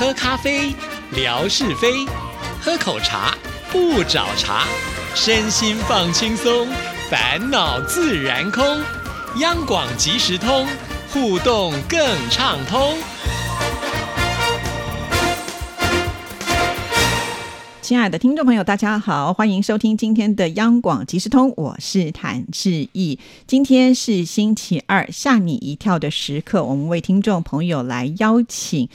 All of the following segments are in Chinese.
喝咖啡，聊是非；喝口茶，不找茬。身心放轻松，烦恼自然空。央广即时通，互动更畅通。亲爱的听众朋友，大家好，欢迎收听今天的央广即时通，我是谭志毅。今天是星期二，吓你一跳的时刻，我们为听众朋友来邀请。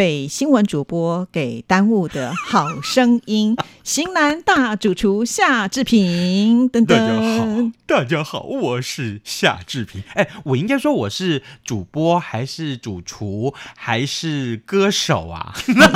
被新闻主播给耽误的好声音，型男大主厨夏志平等等。大家好，大家好，我是夏志平。哎，我应该说我是主播，还是主厨，还是歌手啊？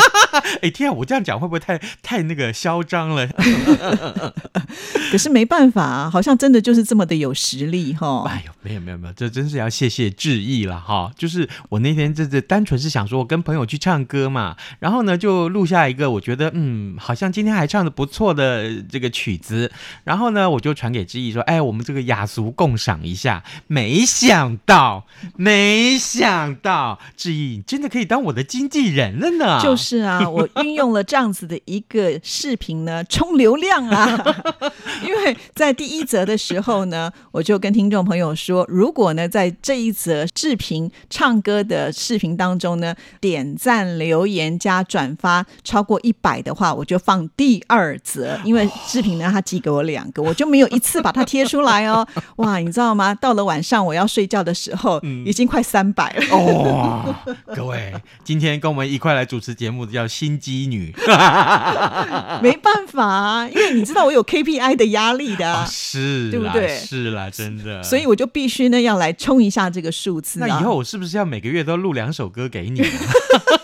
哎，天啊，我这样讲会不会太太那个嚣张了？可是没办法啊，好像真的就是这么的有实力哈。哎呦，没有没有没有，这真是要谢谢志毅了哈。就是我那天这这单纯是想说，我跟朋友去唱歌嘛，然后呢就录下一个我觉得嗯，好像今天还唱的不错的这个曲子，然后呢我就传给志毅说，哎，我们这个雅俗共赏一下。没想到，没想到，志毅真的可以当我的经纪人了呢。就是啊，我运用了这样子的一个视频呢，冲流量啊。因为在第一则的时候呢，我就跟听众朋友说，如果呢在这一则视频唱歌的视频当中呢，点赞、留言加转发超过一百的话，我就放第二则。因为视频呢，他寄给我两个，我就没有一次把它贴出来哦。哇，你知道吗？到了晚上我要睡觉的时候，已经快三百了。哇，各位，今天跟我们一块来主持节目的叫心机女，没办法，因为你知道我有 KPI 的。压力的，是，对不对？是啦，真的。所以我就必须呢，要来冲一下这个数字。那以后我是不是要每个月都录两首歌给你？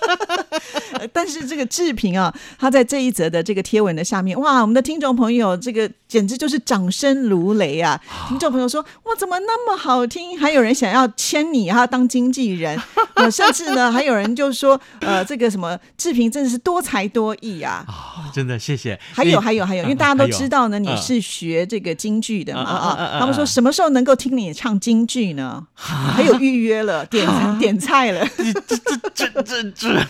但是这个志平啊，他在这一则的这个贴文的下面，哇，我们的听众朋友，这个简直就是掌声如雷啊！听众朋友说，哇，怎么那么好听？还有人想要签你，还要当经纪人，甚至呢，还有人就说，呃，这个什么志平真的是多才多艺啊！真的谢谢。还有还有还有，因为大家都知道呢，你是学这个京剧的嘛啊，他们说什么时候能够听你唱京剧呢？还有预约了，点 点菜了，这这这这这。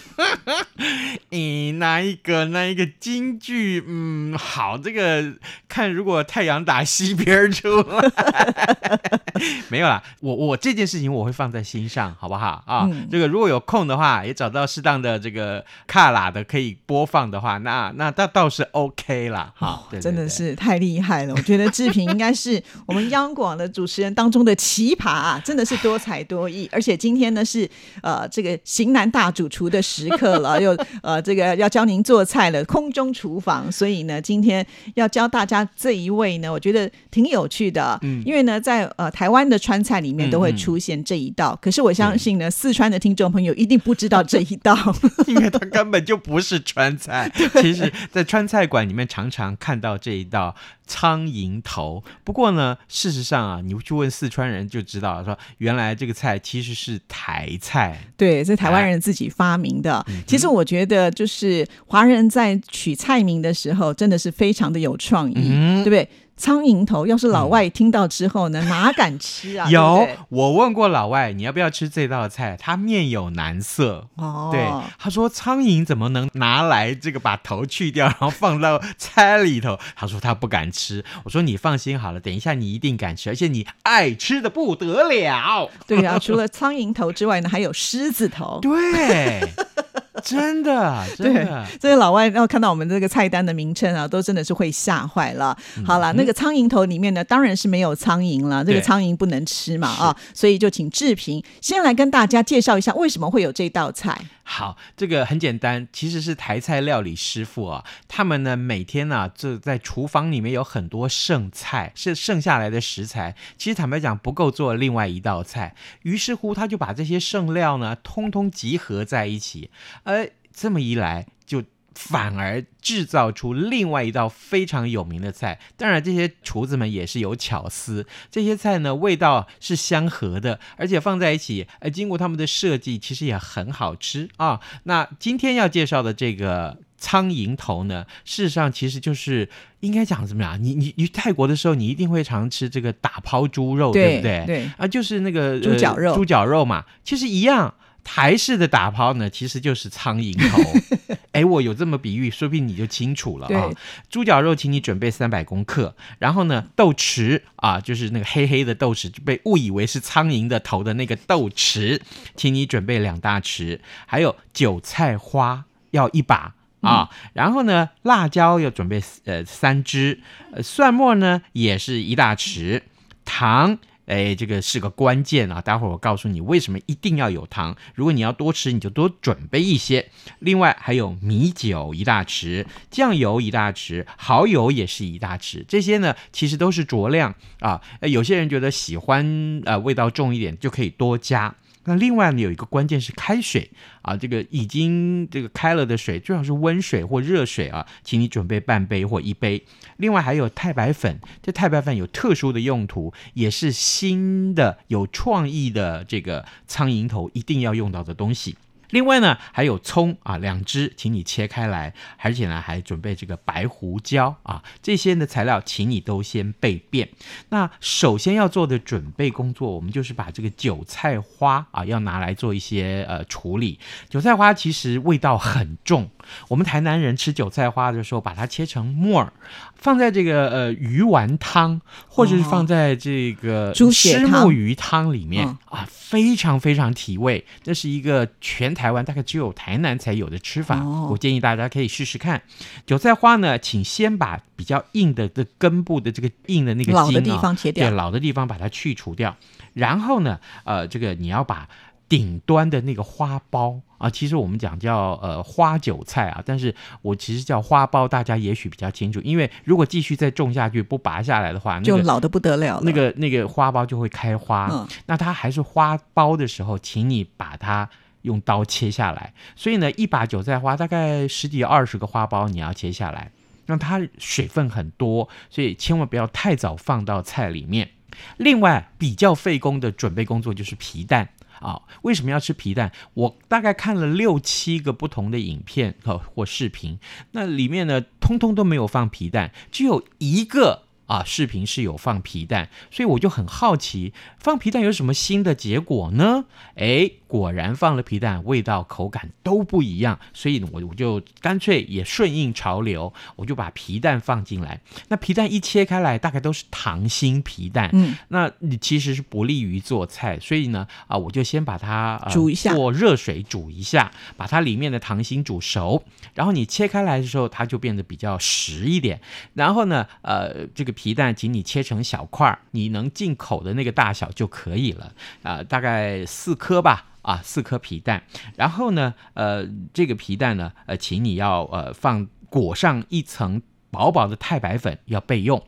你那一个那一个京剧，嗯，好，这个看如果太阳打西边出来，没有啦，我我这件事情我会放在心上，好不好啊？这个如果有空的话，也找到适当的这个卡拉的可以播放的话，那那那倒是 OK 啦。好，真的是太厉害了，我觉得志平应该是我们央广的主持人当中的奇葩啊，真的是多才多艺，而且今天呢是呃这个型男大主厨的时刻了，又。呃，这个要教您做菜了，空中厨房。所以呢，今天要教大家这一位呢，我觉得挺有趣的。嗯，因为呢，在呃台湾的川菜里面都会出现这一道，可是我相信呢，四川的听众朋友一定不知道这一道，因为它根本就不是川菜。其实，在川菜馆里面常常看到这一道。苍蝇头。不过呢，事实上啊，你去问四川人就知道了，说原来这个菜其实是台菜，对，是台湾人自己发明的。其实我觉得，就是华人在取菜名的时候，真的是非常的有创意，对不对？苍蝇头，要是老外听到之后呢，哪敢吃啊？有，我问过老外，你要不要吃这道菜？他面有难色。哦，对，他说苍蝇怎么能拿来这个把头去掉，然后放到菜里头？他说他不敢吃。我说你放心好了，等一下你一定敢吃，而且你爱吃的不得了。对啊，除了苍蝇头之外呢，还有狮子头。对。真的，真的，这个老外要看到我们这个菜单的名称啊，都真的是会吓坏了。好了，那个苍蝇头里面呢，当然是没有苍蝇了，这个苍蝇不能吃嘛啊，所以就请志平先来跟大家介绍一下为什么会有这道菜。好，这个很简单，其实是台菜料理师傅啊，他们呢每天呢就在厨房里面有很多剩菜，是剩下来的食材，其实坦白讲不够做另外一道菜，于是乎他就把这些剩料呢通通集合在一起，而这么一来就。反而制造出另外一道非常有名的菜。当然，这些厨子们也是有巧思。这些菜呢，味道是相合的，而且放在一起，呃，经过他们的设计，其实也很好吃啊。那今天要介绍的这个苍蝇头呢，事实上其实就是应该讲怎么样？你你你泰国的时候，你一定会常吃这个打抛猪肉，对不对？对啊，就是那个猪脚肉，猪脚肉嘛，其实一样。台式的打抛呢，其实就是苍蝇头。哎，我有这么比喻，说不定你就清楚了啊。猪脚肉，请你准备三百公克，然后呢，豆豉啊，就是那个黑黑的豆豉，就被误以为是苍蝇的头的那个豆豉，请你准备两大匙，还有韭菜花要一把。啊，然后呢，辣椒要准备呃三支，呃蒜末呢也是一大匙，糖。哎，这个是个关键啊！待会儿我告诉你为什么一定要有糖。如果你要多吃，你就多准备一些。另外还有米酒一大匙，酱油一大匙，蚝油也是一大匙。这些呢，其实都是酌量啊。有些人觉得喜欢呃味道重一点，就可以多加。那另外呢，有一个关键是开水啊，这个已经这个开了的水，最好是温水或热水啊，请你准备半杯或一杯。另外还有太白粉，这太白粉有特殊的用途，也是新的有创意的这个苍蝇头一定要用到的东西。另外呢，还有葱啊，两只，请你切开来，而且呢，还准备这个白胡椒啊，这些的材料，请你都先备遍。那首先要做的准备工作，我们就是把这个韭菜花啊，要拿来做一些呃处理。韭菜花其实味道很重，我们台南人吃韭菜花的时候，把它切成末儿，放在这个呃鱼丸汤，或者是放在这个猪血虱汤目鱼汤里面、嗯啊，非常非常提味。这是一个全台湾大概只有台南才有的吃法，哦我建议大家可以试试看。韭菜花呢，请先把比较硬的这根部的这个硬的那个老的地方切掉对，老的地方把它去除掉。然后呢，呃，这个你要把顶端的那个花苞啊，其实我们讲叫呃花韭菜啊，但是我其实叫花苞，大家也许比较清楚，因为如果继续再种下去不拔下来的话，那个就老的不得了了。那个那个花苞就会开花。嗯那它还是花苞的时候，请你把它用刀切下来。所以呢，一把韭菜花大概十几二十个花苞，你要切下来，让它水分很多，所以千万不要太早放到菜里面。另外，比较费工的准备工作就是皮蛋。啊，为什么要吃皮蛋？我大概看了六七个不同的影片和或视频，那里面呢，通通都没有放皮蛋，只有一个啊视频是有放皮蛋，所以我就很好奇，放皮蛋有什么新的结果呢？哎，果然放了皮蛋，味道口感都不一样，所以呢，我我就干脆也顺应潮流，我就把皮蛋放进来。那皮蛋一切开来，大概都是溏心皮蛋，嗯，那你其实是不利于做菜，所以呢，啊，我就先把它、呃、煮一下过热水煮一下，把它里面的溏心煮熟，然后你切开来的时候，它就变得比较实一点。然后呢，呃，这个皮蛋请你切成小块儿，你能进口的那个大小就可以了，啊、大概四颗吧。啊，四颗皮蛋，然后呢，呃，这个皮蛋呢，呃，请你要呃放裹上一层薄薄的太白粉，要备用。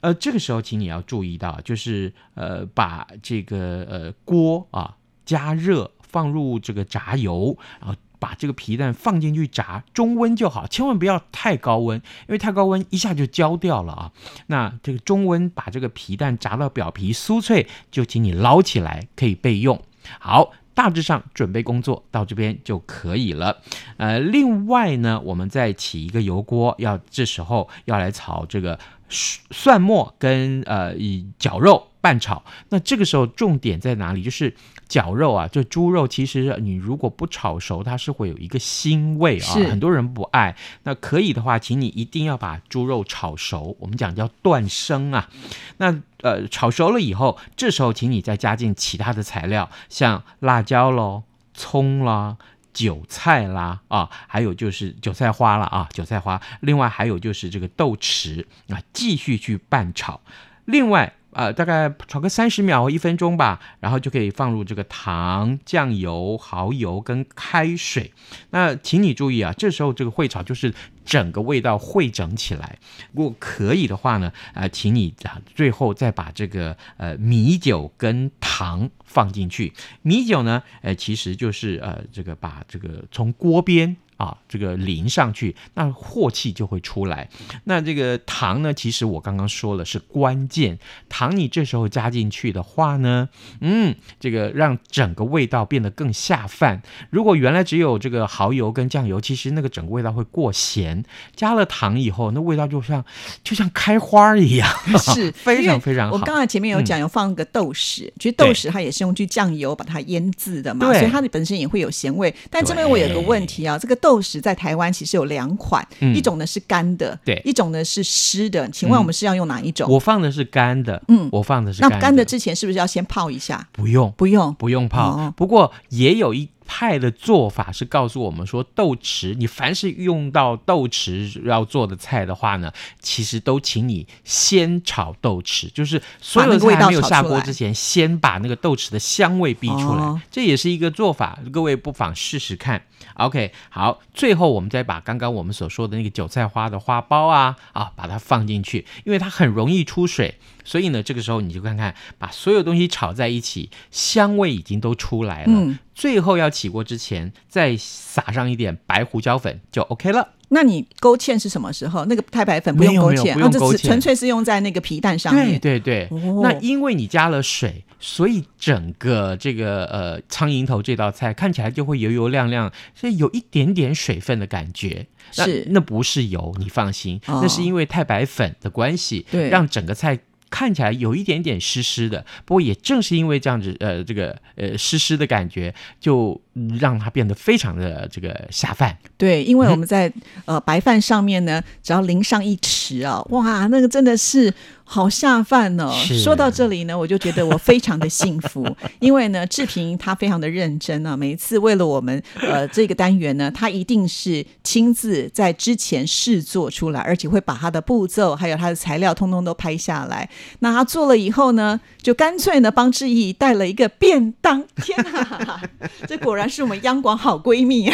呃，这个时候请你要注意到，就是呃，把这个呃锅啊加热，放入这个炸油，然后把这个皮蛋放进去炸，中温就好，千万不要太高温，因为太高温一下就焦掉了啊。那这个中温把这个皮蛋炸到表皮酥脆，就请你捞起来，可以备用。好。大致上准备工作到这边就可以了。呃，另外呢，我们再起一个油锅，要这时候要来炒这个蒜末跟呃以绞肉拌炒。那这个时候重点在哪里？就是绞肉啊，这猪肉其实你如果不炒熟，它是会有一个腥味啊，很多人不爱。那可以的话，请你一定要把猪肉炒熟，我们讲叫断生啊。那呃炒熟了以后，这时候请你再加进其他的材料，像辣椒喽、葱啦。韭菜啦啊，还有就是韭菜花了啊，韭菜花。另外还有就是这个豆豉啊，继续去拌炒。另外呃，大概炒个三十秒一分钟吧，然后就可以放入这个糖、酱油、蚝油跟开水。那请你注意啊，这时候这个烩炒就是整个味道汇整起来。如果可以的话呢，呃，请你啊最后再把这个呃米酒跟糖放进去。米酒呢，呃，其实就是呃这个把这个从锅边啊，这个淋上去，那镬气就会出来。那这个糖呢，其实我刚刚说了是关键，糖你这时候加进去的话呢，嗯，这个让整个味道变得更下饭。如果原来只有这个蚝油跟酱油，其实那个整个味道会过咸。加了糖以后，那味道就像就像开花一样，是非常非常好。我刚才前面有讲，有放个豆豉，其实豆豉它也是用去酱油把它腌制的嘛，所以它的本身也会有咸味。但这边我有个问题啊，这个豆豉在台湾其实有两款，一种呢是干的，对，一种呢是湿的。请问我们是要用哪一种？我放的是干的，嗯，我放的是那干的之前是不是要先泡一下？不用，不用，不用泡。不过也有一。派的做法是告诉我们说，豆豉，你凡是用到豆豉要做的菜的话呢，其实都请你先炒豆豉，就是所有的菜还没有下锅之前，先把那个豆豉的香味逼出来，这也是一个做法，各位不妨试试看。OK，好，最后我们再把刚刚我们所说的那个韭菜花的花苞啊啊，把它放进去，因为它很容易出水，所以呢，这个时候你就看看，把所有东西炒在一起，香味已经都出来了。最后要起锅之前，再撒上一点白胡椒粉就 OK 了。那你勾芡是什么时候？那个太白粉不用勾芡，不用纯粹是用在那个皮蛋上面。对对对。那因为你加了水，所以整个这个呃苍蝇头这道菜看起来就会油油亮亮，所以有一点点水分的感觉。是，那不是油，你放心，那是因为太白粉的关系，对，让整个菜。看起来有一点点湿湿的，不过也正是因为这样子，呃，这个呃湿湿的感觉，就让它变得非常的这个下饭。对，因为我们在呃白饭上面呢，只要淋上一匙啊，哇，那个真的是。好下饭哦！说到这里呢，我就觉得我非常的幸福，因为呢，志平他非常的认真啊，每一次为了我们呃这个单元呢，他一定是亲自在之前试做出来，而且会把他的步骤还有他的材料通通都拍下来。那他做了以后呢，就干脆呢帮志毅带了一个便当。天哪，这果然是我们央广好闺蜜。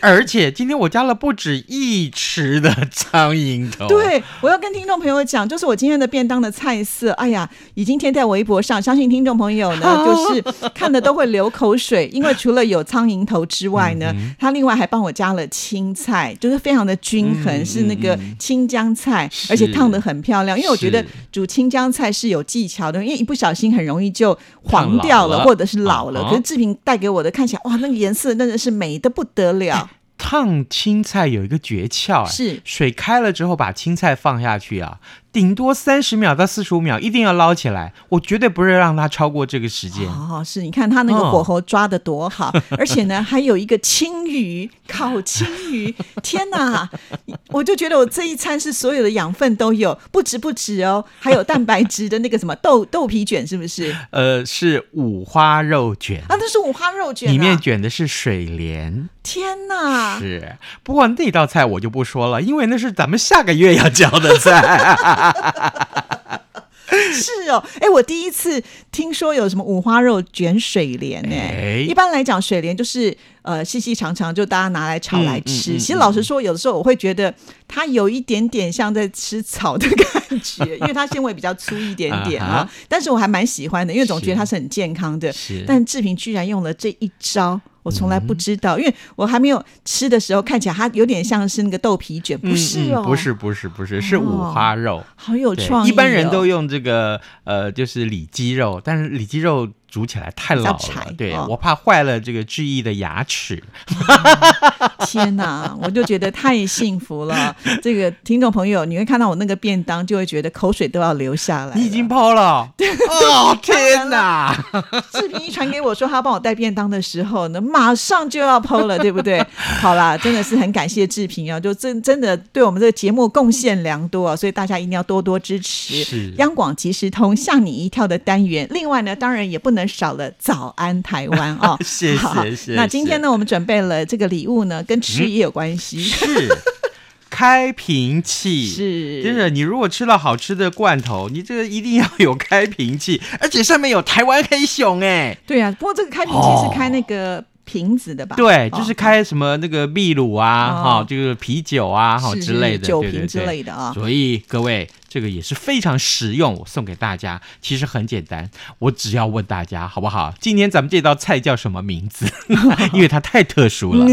而且今天我加了不止一池的苍蝇头。对，我要跟听众朋友讲，就是我今天的便当的菜色，哎呀，已经贴在微博上，相信听众朋友呢，就是看的都会流口水，因为除了有苍蝇头之外呢，他另外还帮我加了青菜，就是非常的均衡，是那个青江菜，而且烫的很漂亮。因为我觉得煮青江菜是有技巧的，因为一不小心很容易就黄掉了，或者是老了。可是志平带给我的看起来，哇，那个颜色真的是美的不得了。烫青菜有一个诀窍，是水开了之后把青菜放下去啊。顶多三十秒到四十五秒，一定要捞起来。我绝对不是让它超过这个时间。哦，是你看它那个火候抓的多好，而且呢，还有一个青鱼烤青鱼。天哪，我就觉得我这一餐是所有的养分都有，不止不止哦，还有蛋白质的那个什么豆 豆皮卷，是不是？呃，是五花肉卷啊，那是五花肉卷，里面卷的是水莲。天哪，是。不过那道菜我就不说了，因为那是咱们下个月要教的菜。是哦，哎，我第一次听说有什么五花肉卷水莲呢？一般来讲，水莲就是呃细细长长，就大家拿来炒来吃。其实老实说，有的时候我会觉得它有一点点像在吃草的感觉，因为它纤维比较粗一点点啊。但是我还蛮喜欢的，因为总觉得它是很健康的。但志平居然用了这一招。我从来不知道，因为我还没有吃的时候，看起来它有点像是那个豆皮卷，不是哦，不是不是不是，是五花肉，好有创意。一般人都用这个呃，就是里脊肉，但是里脊肉。煮起来太老了，对我怕坏了这个志毅的牙齿。天哪，我就觉得太幸福了。这个听众朋友，你会看到我那个便当，就会觉得口水都要流下来。你已经抛了，哦 天哪！视频一传给我说他帮我带便当的时候呢，马上就要抛了，对不对？好啦，真的是很感谢志平啊，就真真的对我们这个节目贡献良多啊，所以大家一定要多多支持。是央广即时通吓你一跳的单元。另外呢，当然也不能。少了早安台湾 哦，谢谢谢。那今天呢，我们准备了这个礼物呢，跟吃也有关系，是 开瓶器。是，真的，你如果吃了好吃的罐头，你这个一定要有开瓶器，而且上面有台湾黑熊哎。对啊，不过这个开瓶器是开那个。瓶子的吧？对，哦就是开什么那个秘鲁啊，哦哈、这个啤酒啊，哈之类的，酒瓶之类的啊。所以各位，这个也是非常实用，我送给大家。其实很简单，我只要问大家好不好？今天咱们这道菜叫什么名字？因为它太特殊了。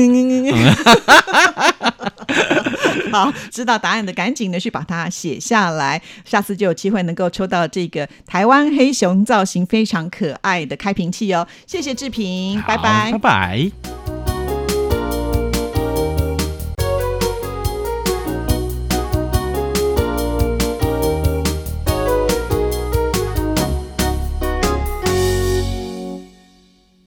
知道答案的赶紧的去把它写下来，下次就有机会能够抽到这个台湾黑熊造型非常可爱的开瓶器哦。谢谢志平，拜拜拜。拜。